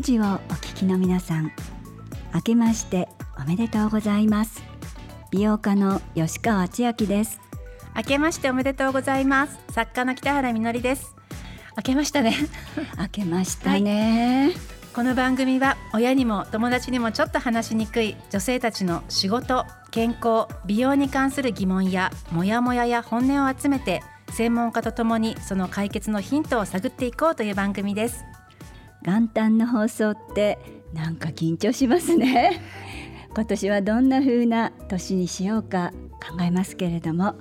富士をお聞きの皆さん明けましておめでとうございます。美容家の吉川千明です。明けましておめでとうございます。作家の北原みのりです。明けましたね。明けましたね、はい、この番組は親にも友達にもちょっと話しにくい女性たちの仕事健康美容に関する疑問やモヤモヤや本音を集めて専門家とともにその解決のヒントを探っていこうという番組です元旦の放送ってなんか緊張しますね。今年はどんな風な年にしようか考えますけれども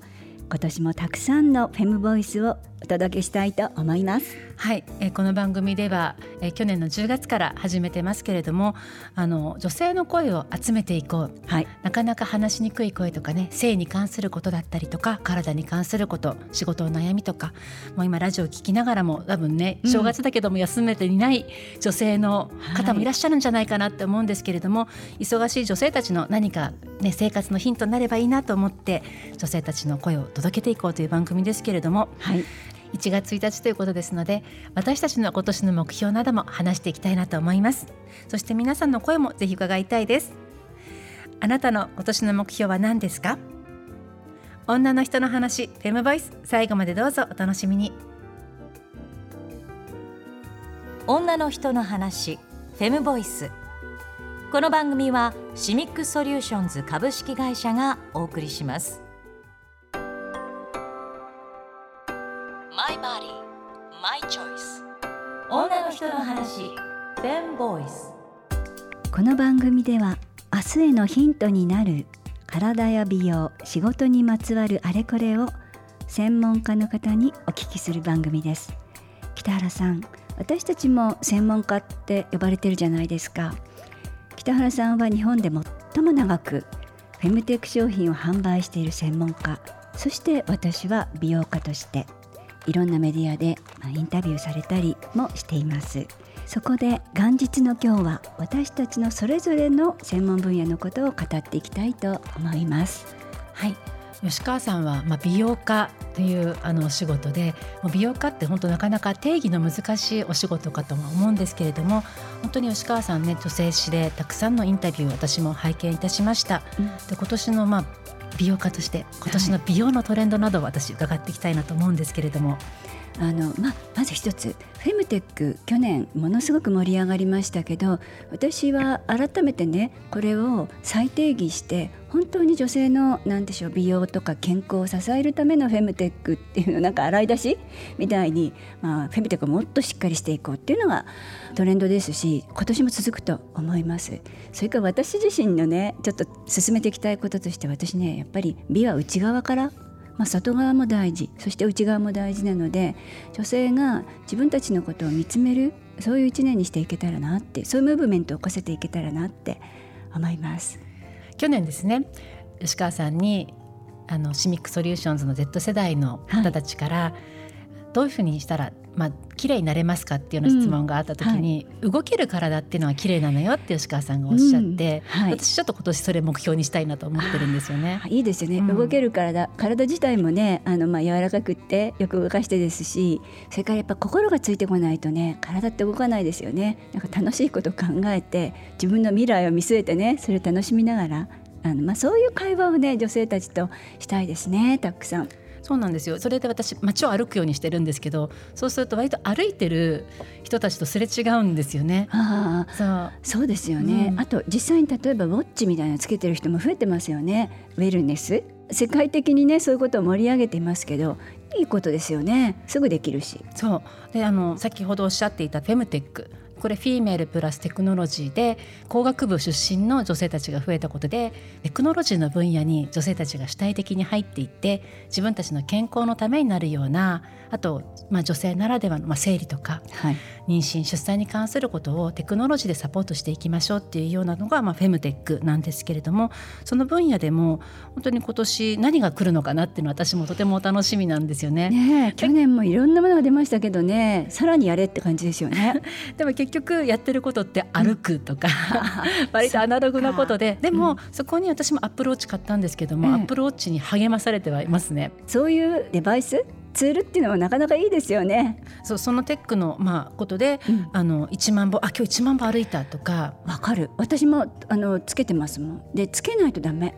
今年もたくさんのフェムボイスをお届けしたいと思います。はい、えー、この番組では、えー、去年の10月から始めてますけれどもあの女性の声を集めていこう、はい、なかなか話しにくい声とかね性に関することだったりとか体に関すること仕事の悩みとかもう今ラジオ聞きながらも多分ね正月だけども休めていない女性の方もいらっしゃるんじゃないかなって思うんですけれども、はい、忙しい女性たちの何か、ね、生活のヒントになればいいなと思って女性たちの声を届けていこうという番組ですけれども、はい、1月1日ということですので私たちの今年の目標なども話していきたいなと思います。そして皆さんの声もぜひ伺いたいです。あなたの今年の目標は何ですか？女の人の話フェムボイス最後までどうぞお楽しみに。女の人の話フェムボイス。この番組はシミックソリューションズ株式会社がお送りします。人の話。フェンボイスこの番組では明日へのヒントになる体や美容仕事にまつわるあれこれを専門家の方にお聞きする番組です。北原さん私たちも専門家って呼ばれてるじゃないですか。北原さんは日本で最も長くフェムテック商品を販売している専門家。そして私は美容家として。いろんなメディアで、まインタビューされたりもしています。そこで元日の今日は私たちのそれぞれの専門分野のことを語っていきたいと思います。はい。吉川さんは、まあ、美容家というあのお仕事で美容家って本当なかなか定義の難しいお仕事かとは思うんですけれども本当に吉川さんね女性誌でたくさんのインタビュー私も拝見いたしました。うん、で今年の、まあ、美容家として今年の美容のトレンドなどを私伺っていきたいなと思うんですけれども。あのままず一つフェムテック去年ものすごく盛り上がりましたけど私は改めてねこれを再定義して本当に女性の何でしょう美容とか健康を支えるためのフェムテックっていうのなんか洗い出しみたいに、まあ、フェムテックをもっとしっかりしていこうっていうのがトレンドですし今年も続くと思いますそれから私自身のねちょっと進めていきたいこととして私ねやっぱり美は内側からまあ、外側も大事そして内側も大事なので女性が自分たちのことを見つめるそういう一年にしていけたらなってそういうムーブメントを起こせていけたらなって思います。去年ですね吉川さんにあのシミックソリューションズの Z 世代の方たちから、はい、どういうふうにしたらまあ綺麗になれますかっていうような質問があった時に、うんはい、動ける体っていうのは綺麗なのよって吉川さんがおっしゃって、うんはい、私ちょっと今年それ目標にしたいなと思ってるんですよね。いいですよね、うん、動ける体体自体もねあのまあ柔らかくってよく動かしてですしそれからやっぱ心がついてこないとね体って動かないですよね。なんか楽しいことを考えて自分の未来を見据えてねそれを楽しみながらあのまあそういう会話をね女性たちとしたいですねたくさん。そうなんですよ。それで私街を歩くようにしてるんですけどそうすると割と歩いてる人たちとすれ違うんですよね。あそう。そうですよね、うん、あと実際に例えばウォッチみたいなのつけてる人も増えてますよね。ウェルネス。世界的にねそういうことを盛り上げていますけどいいことですよね。すぐできるし。そう。であの先ほどおっしゃっていたフェムテックこれフィーメールプラステクノロジーで工学部出身の女性たちが増えたことでテクノロジーの分野に女性たちが主体的に入っていって自分たちの健康のためになるようなあと、まあ、女性ならではの、まあ、生理とか、はい、妊娠出産に関することをテクノロジーでサポートしていきましょうっていうようなのが、まあ、フェムテックなんですけれどもその分野でも本当に今年何が来るのかなっていうのは私もとても楽しみなんですよね。ね去年もいろんなものが出ましたけどねさらにやれって感じですよね。でも結局やってることって歩くとか、うん、割とアナログなことででも、うん、そこに私もアップルウォッチ買ったんですけども、アップルウォッチに励まされてはいますね。そういうデバイスツールっていうのはなかなかいいですよね。そうそのテックのまあことで、うん、あの1万歩あ今日1万歩歩いたとか。わかる。私もあのつけてますもん。でつけないとダメ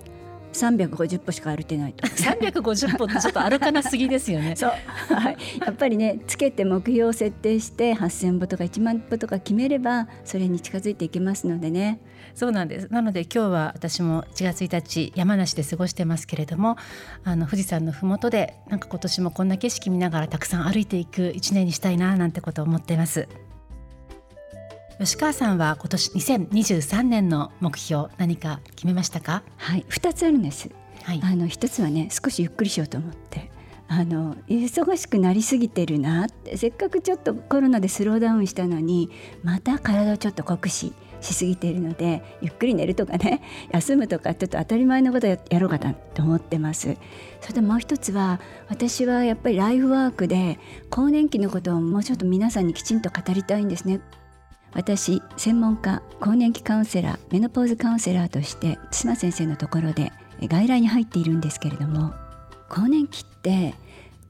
350歩しか歩いてないと。350歩ってちょっと歩かなすぎですよね。そう、はい、やっぱりねつけて目標を設定して8000歩とか1万歩とか決めればそれに近づいていけますのでね。そうなんです。なので今日は私も1月1日山梨で過ごしてますけれどもあの富士山の麓でなんか今年もこんな景色見ながらたくさん歩いていく1年にしたいななんてことを思っています吉川さんは今年2023年の目標何か決めましたか？はい2つあるんです、はい、あの1つはね少しゆっくりしようと思って。あの忙しくなりすぎてるなって。せっかくちょっとコロナでスローダウンしたのにまた体をちょっと酷使しすぎているのでゆっくり寝るとかね 休むとかちょっと当たり前のことやろうかなと思ってます。それともう一つは私はやっぱりライフワークで更年期のことをもうちょっと皆さんにきちんと語りたいんですね私専門家更年期カウンセラーメノポーズカウンセラーとして津先生のところで外来に入っているんですけれども更年期って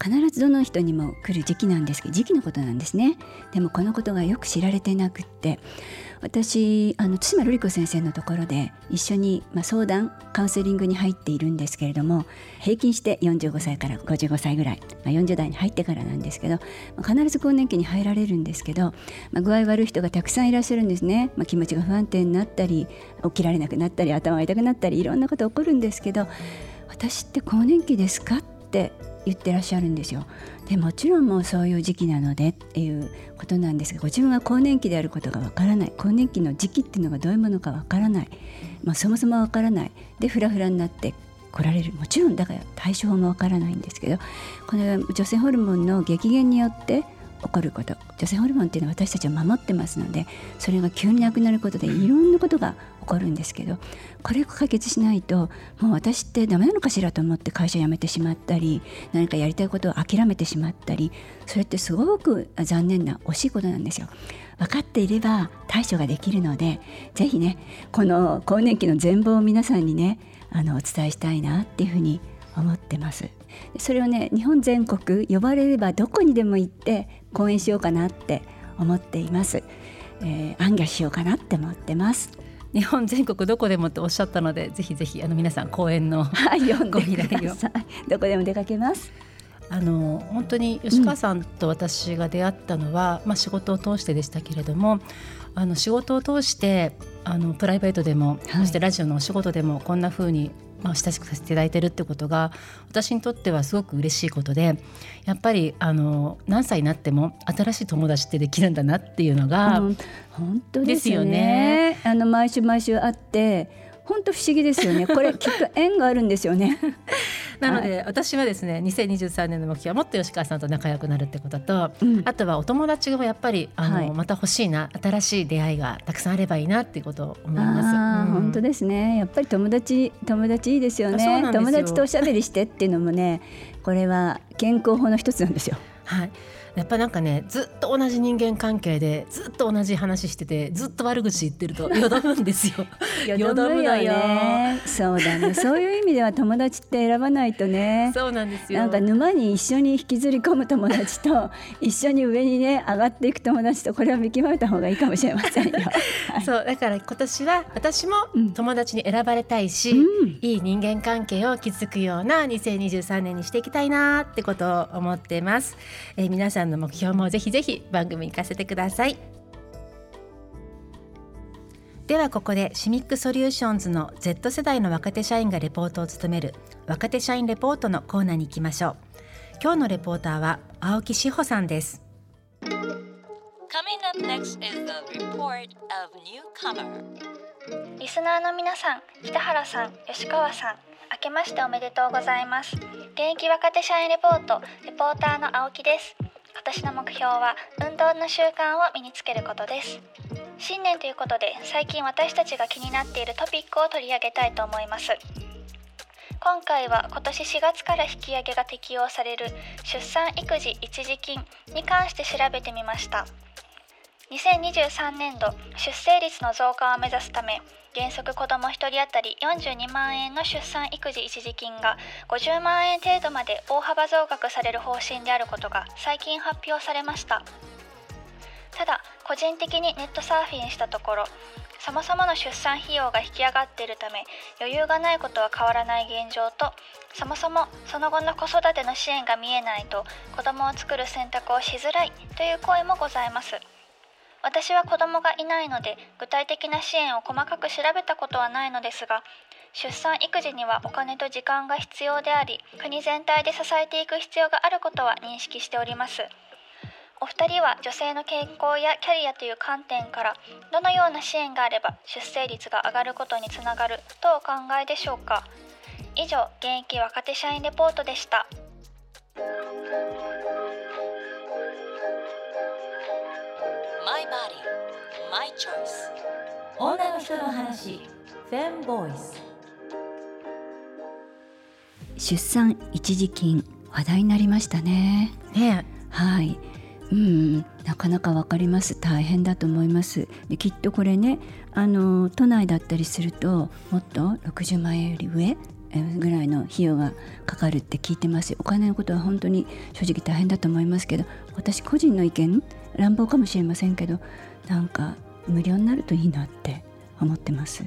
必ずどの人にも来る時期なんですけど時期のことなんですね。でもこのことがよく知られてなくって私あの対馬瑠璃子先生のところで一緒に、まあ、相談カウンセリングに入っているんですけれども平均して45歳から55歳ぐらい、まあ、40代に入ってからなんですけど、まあ、必ず更年期に入られるんですけど、まあ、具合悪い人がたくさんいらっしゃるんですね、まあ、気持ちが不安定になったり起きられなくなったり頭が痛くなったりいろんなこと起こるんですけど私って更年期ですか？ってって言ってらっしゃるんですよ。でもちろんもうそういう時期なのでっていうことなんですがご自分が更年期であることがわからない。更年期の時期っていうのがどういうものかわからない、まあ、そもそもわからない。でフラフラになって来られる。もちろんだから対処法もわからないんですけどこの女性ホルモンの激減によって起こること女性ホルモンっていうのは私たちを守ってますのでそれが急になくなることでいろんなことが起こるんですけどこれを解決しないともう私ってダメなのかしらと思って会社辞めてしまったり何かやりたいことを諦めてしまったりそれってすごく残念な惜しいことなんですよ。分かっていれば対処ができるのでぜひねこの更年期の全貌を皆さんにねあのお伝えしたいなっていうふうに思ってます。それをね日本全国呼ばれればどこにでも行って講演しようかなって思っています、えー、暗記しようかなって思ってます。日本全国どこでもっておっしゃったのでぜひぜひあの皆さん講演の ご依頼をどこでも出かけます。あの本当に吉川さんと私が出会ったのは、うん、まあ、仕事を通してでしたけれどもあの仕事を通してあのプライベートでも、はい、そしてラジオのお仕事でもこんなふうにまあ、親しくさせていただいてるってことが私にとってはすごく嬉しいことでやっぱりあの何歳になっても新しい友達ってできるんだなっていうのが、うん、本当ですよね。あの毎週毎週会って本当不思議ですよね。これきっと縁があるんですよね。なので、はい、私はですね2023年の目標はもっと吉川さんと仲良くなるってことと、うん、あとはお友達がやっぱりあの、はい、また欲しいな新しい出会いがたくさんあればいいなっていうことを思います。うん、本当ですねやっぱり友達友達いいですよね友達とおしゃべりしてっていうのもねこれは健康法の一つなんですよ。はいやっぱなんかねずっと同じ人間関係でずっと同じ話しててずっと悪口言ってるとよどむんですよ。よどむよね。そうだね。そういう意味では友達って選ばないとね。そうなんですよ。なんか沼に一緒に引きずり込む友達と 一緒に上にね上がっていく友達とこれは見極めた方がいいかもしれませんよ。はい、そうだから今年は私も友達に選ばれたいし、うん、いい人間関係を築くような2023年にしていきたいなってことを思ってます。えー、皆さんの目標もぜひぜひ番組に行かせてください。ではここでシミックソリューションズの Z 世代の若手社員がレポートを務める若手社員レポートのコーナーに行きましょう。今日のレポーターは青木志保さんです。リスナーの皆さん北原さん吉川さん明けましておめでとうございます。現役若手社員レポートレポーターの青木です今年の目標は運動の習慣を身につけることです。新年ということで最近私たちが気になっているトピックを取り上げたいと思います。今回は今年4月から引き上げが適用される出産育児一時金に関して調べてみました。2023年度出生率の増加を目指すため原則子ども1人当たり42万円の出産育児一時金が50万円程度まで大幅増額される方針であることが最近発表されました。ただ個人的にネットサーフィンしたところそもそもの出産費用が引き上がっているため余裕がないことは変わらない現状とそもそもその後の子育ての支援が見えないと子供を作る選択をしづらいという声もございます。私は子供がいないので具体的な支援を細かく調べたことはないのですが出産育児にはお金と時間が必要であり国全体で支えていく必要があることは認識しております。お二人は女性の健康やキャリアという観点からどのような支援があれば出生率が上がることにつながるとお考えでしょうか？以上現役若手社員レポートでした。マイバディマイチョイス女の人の話フェムボイス出産一時金話題になりましたね。ねはい。うん。なかなかわかります。大変だと思います。できっとこれねあの都内だったりするともっと60万円より上？ぐらいの費用がかかるって聞いてます。お金のことは本当に正直大変だと思いますけど私個人の意見乱暴かもしれませんけどなんか無料になるといいなって思ってます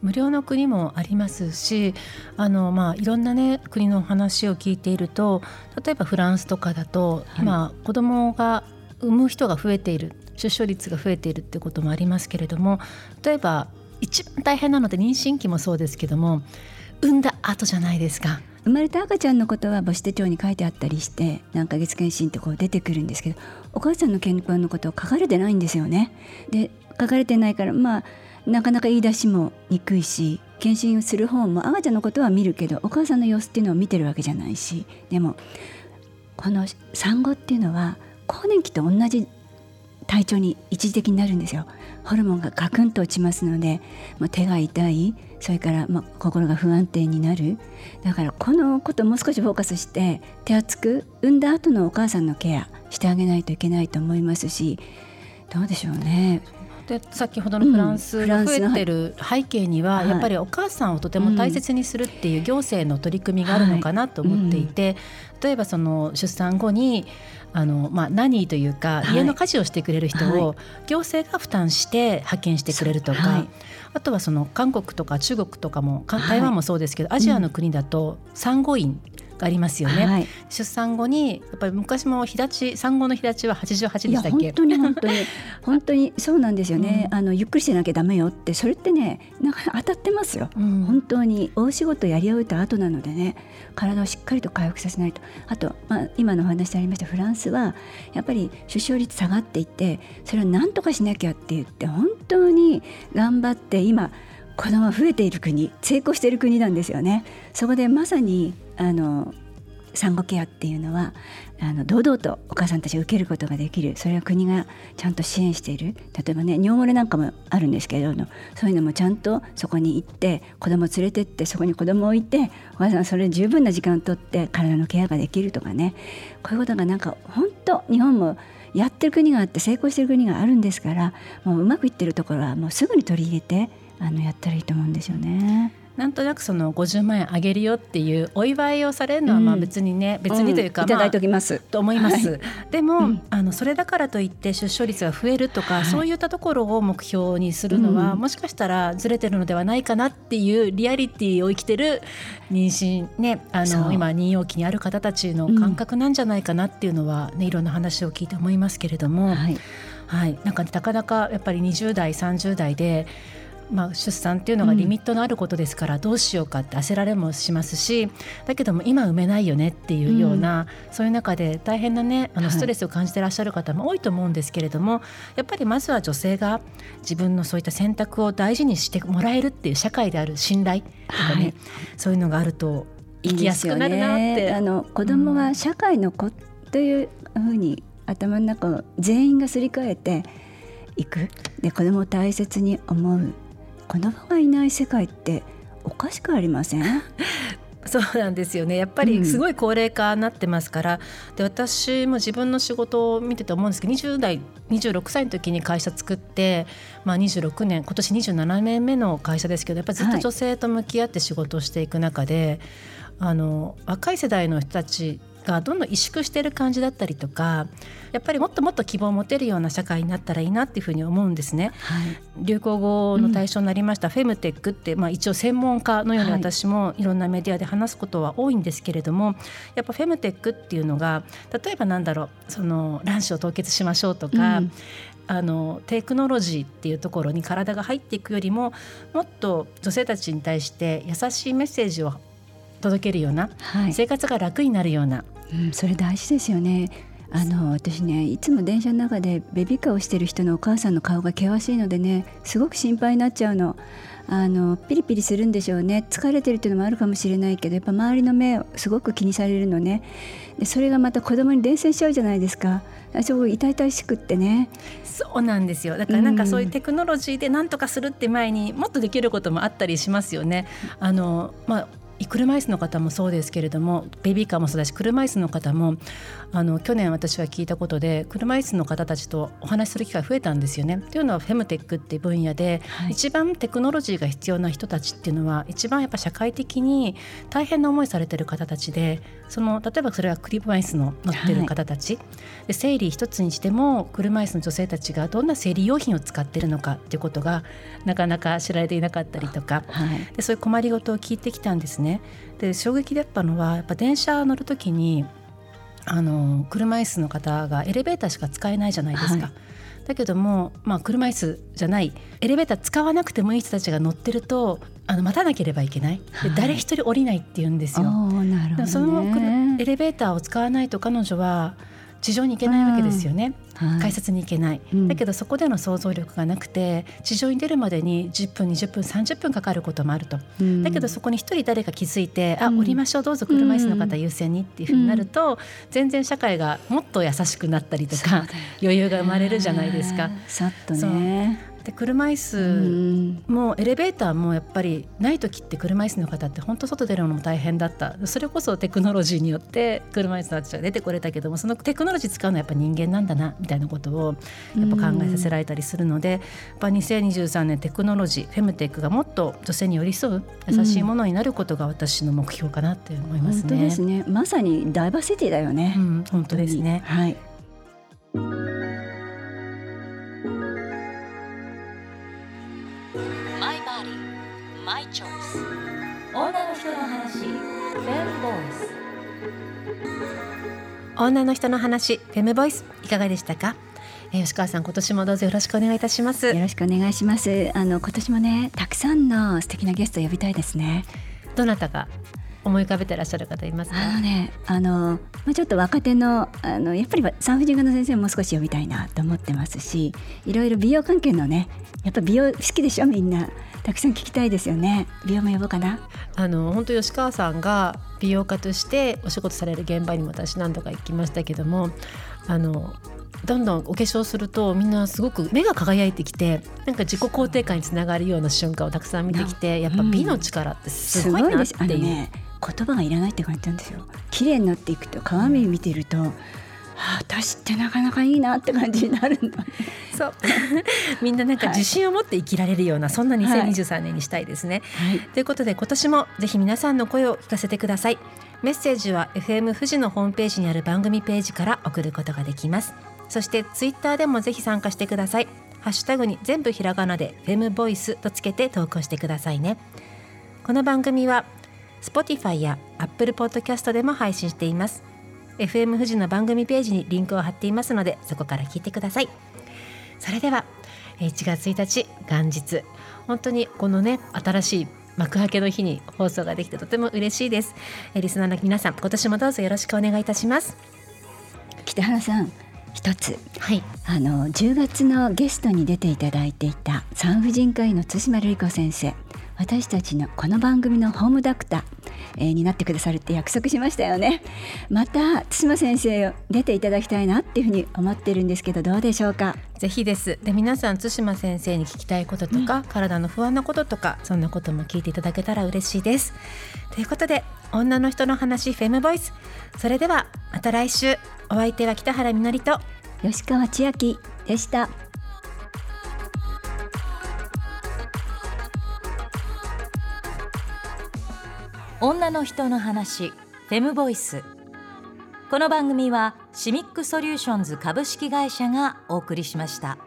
無料の国もありますしあの、まあ、いろんな、ね、国の話を聞いていると例えばフランスとかだと、はい、今子供が産む人が増えている出生率が増えているってこともありますけれども例えば一番大変なので妊娠期もそうですけども産んだ後じゃないですか。生まれた赤ちゃんのことは母子手帳に書いてあったりして何ヶ月検診ってこう出てくるんですけどお母さんの健康のことを書かれてないんですよね。で書かれてないからまあなかなか言い出しもにくいし検診する方も赤ちゃんのことは見るけどお母さんの様子っていうのを見てるわけじゃないしでもこの産後っていうのは更年期と同じ体調に一時的になるんですよ。ホルモンがガクンと落ちますので、まあ、手が痛いそれから、ま、心が不安定になる。だからこのことをもう少しフォーカスして手厚く産んだ後のお母さんのケアしてあげないといけないと思いますしどうでしょうね。で先ほどのフランスが増えてる背景には、やっぱりお母さんをとても大切にするっていう行政の取り組みがあるのかなと思っていて、例えばその出産後にあのまあ、何というか、家の家事をしてくれる人を行政が負担して派遣してくれるとか、あとはその韓国とか中国とかも台湾もそうですけど、アジアの国だと産後院がありますよね、はい、出産後にやっぱり昔も日立ち産後の日立ちは88でしたっけ？本当に本当に。本当に そうなんですよね、うん、あのゆっくりしてなきゃダメよってそれってねなんか当たってますよ、うん、本当に大仕事やり終えた後なのでね体をしっかりと回復させないと。あと、まあ、今のお話でありましたフランスはやっぱり出生率下がっていってそれを何とかしなきゃって言って本当に頑張って今子供増えている国成功している国なんですよね。そこでまさにあの産後ケアっていうのはあの堂々とお母さんたちが受けることができる。それは国がちゃんと支援している。例えばね尿漏れなんかもあるんですけれどもそういうのもちゃんとそこに行って子供連れてってそこに子供を置いてお母さんそれ十分な時間をとって体のケアができるとかね。こういうことがなんか本当日本もやってる国があって成功してる国があるんですからもううまくいってるところはもうすぐに取り入れてあのやったらいいと思うんですよね。なんとなくその50万円あげるよっていうお祝いをされるのはまあ別にね、うん、別にというか、うん、いただいておきます、と思います、はい、でも、うん、あのそれだからといって出生率が増えるとか、はい、そういったところを目標にするのは、もしかしたらずれてるのではないかなっていうリアリティを生きてる妊娠ねあの今妊娠期にある方たちの感覚なんじゃないかなっていうのはね、いろんな話を聞いて思いますけれども、はい、はい、なんかなかなかやっぱり20代30代でまあ、出産っていうのがリミットのあることですからどうしようかって焦られもしますしだけども今産めないよねっていうような、うん、そういう中で大変なねあのストレスを感じてらっしゃる方も多いと思うんですけれども、はい、やっぱりまずは女性が自分のそういった選択を大事にしてもらえるっていう社会である信頼とかね、はい、そういうのがあると生きやすくなるなって。いいあの子供は社会の子というふうに頭の中を全員がすり替えていく。で子供を大切に思う子供がいない世界っておかしくありません？そうなんですよね。やっぱりすごい高齢化になってますから、うん、で私も自分の仕事を見てて思うんですけど20代26歳の時に会社作って、まあ、26年今年27年目の会社ですけどやっぱりずっと女性と向き合って仕事をしていく中で、はい、あの若い世代の人たちがどんどん萎縮してる感じだったりとかやっぱりもっともっと希望を持てるような社会になったらいいなっていうふうに思うんですね。はい、流行語の対象になりました、フェムテックって、まあ、一応専門家のように私もいろんなメディアで話すことは多いんですけれどもやっぱフェムテックっていうのが例えばなんだろうその卵子を凍結しましょうとか、うん。あのテクノロジーっていうところに体が入っていくよりももっと女性たちに対して優しいメッセージを届けるような、はい、生活が楽になるような、うん、それ大事ですよね。あの私ねいつも電車の中でベビーカーをしてる人のお母さんの顔が険しいのでねすごく心配になっちゃうの。あのピリピリするんでしょうね疲れてるっていうのもあるかもしれないけどやっぱ周りの目をすごく気にされるのねでそれがまた子供に伝染しちゃうじゃないですかすごい痛々しくってねそうなんですよだからなんかそういうテクノロジーで何とかするって前にもっとできることもあったりしますよね。あのまあ車椅子の方もそうですけれどもベビーカーもそうだし車椅子の方もあの去年私は聞いたことで車椅子の方たちとお話しする機会増えたんですよね。というのはフェムテックっていう分野で、はい、一番テクノロジーが必要な人たちっていうのは一番やっぱ社会的に大変な思いされてる方たちでその例えばそれは車椅子の乗ってる方たち、はい、で生理一つにしても車椅子の女性たちがどんな生理用品を使ってるのかっていうことがなかなか知られていなかったりとか、はい、でそういう困りごとを聞いてきたんですね。で衝撃だったのはやっぱ電車乗る時にあの車椅子の方がエレベーターしか使えないじゃないですか。はい、だけども、まあ、車椅子じゃない。エレベーター使わなくてもいい人たちが乗ってるとあの待たなければいけない、で誰一人降りないって言うんですよ。なるほど、ね、そのエレベーターを使わないと彼女は地上に行けないわけですよね、はい、改札に行けない、うん、だけどそこでの想像力がなくて地上に出るまでに10分20分30分かかることもあると、うん、だけどそこに一人誰か気づいて、うん、あ降りましょうどうぞ車椅子の方優先にっていうふうになると、全然社会がもっと優しくなったりとか、余裕が生まれるじゃないですか。さっとねで車椅子もエレベーターもやっぱりない時って車椅子の方って本当外出るのも大変だったそれこそテクノロジーによって車椅子の人たちが出てこれたけどもそのテクノロジー使うのはやっぱ人間なんだなみたいなことをやっぱ考えさせられたりするのでやっぱ2023年テクノロジーフェムテックがもっと女性に寄り添う優しいものになることが私の目標かなって思いますね。本当ですねまさにダイバーシティだよね。うん、本当ですね。はい。マイチョイス女の人の話。フェムボイス女の人の話。フェムボイスいかがでしたか？え吉川さん今年もどうぞよろしくお願いいたします。よろしくお願いします。あの今年もねたくさんの素敵なゲストを呼びたいですね。どなたが思い浮かべてらっしゃる方いますか？あのねあの、まあ、ちょっと若手のあのやっぱり産婦人科の先生も少し呼びたいなと思ってますしいろいろ美容関係のねやっぱ美容好きでしょみんな。たくさん聞きたいですよね。美容も呼ぼうかな。あの本当吉川さんが美容家としてお仕事される現場にも私何度か行きましたけどもあのどんどんお化粧するとみんなすごく目が輝いてきてなんか自己肯定感につながるような瞬間をたくさん見てきてやっぱ美の力ってすごいなっていう。うん、ね言葉がいらないって感じなんですよ。綺麗になっていくと鏡見てると、私ってなかなかいいなって感じになるんだ、そう。みんななんか自信を持って生きられるような、はい、そんな2023年にしたいですね、はい、ということで今年もぜひ皆さんの声を聞かせてください。メッセージは FM 富士のホームページにある番組ページから送ることができます。そしてツイッターでもぜひ参加してください。ハッシュタグに全部ひらがなでフェムボイスとつけて投稿してくださいね。この番組は Spotify や Apple Podcast でも配信しています。FM 富士の番組ページにリンクを貼っていますのでそこから聞いてください。それでは1月1日元日。本当にこのね新しい幕開けの日に放送ができてとても嬉しいです。リスナーの皆さん今年もどうぞよろしくお願いいたします。北原さん一つ、はい、あの10月のゲストに出ていただいていた産婦人科医の対馬瑠璃子先生私たちのこの番組のホームダクターえー、になってくださるって約束しましたよね。また津島先生出ていただきたいなっていうふうに思ってるんですけどどうでしょうか？ぜひです。で皆さん津島先生に聞きたいこととか、うん、体の不安なこととかそんなことも聞いていただけたら嬉しいです。ということで女の人の話フェムボイス。それではまた来週。お相手は北原みのりと吉川千秋でした女の人の話フェムボイスこの番組はシミックソリューションズ株式会社がお送りしました。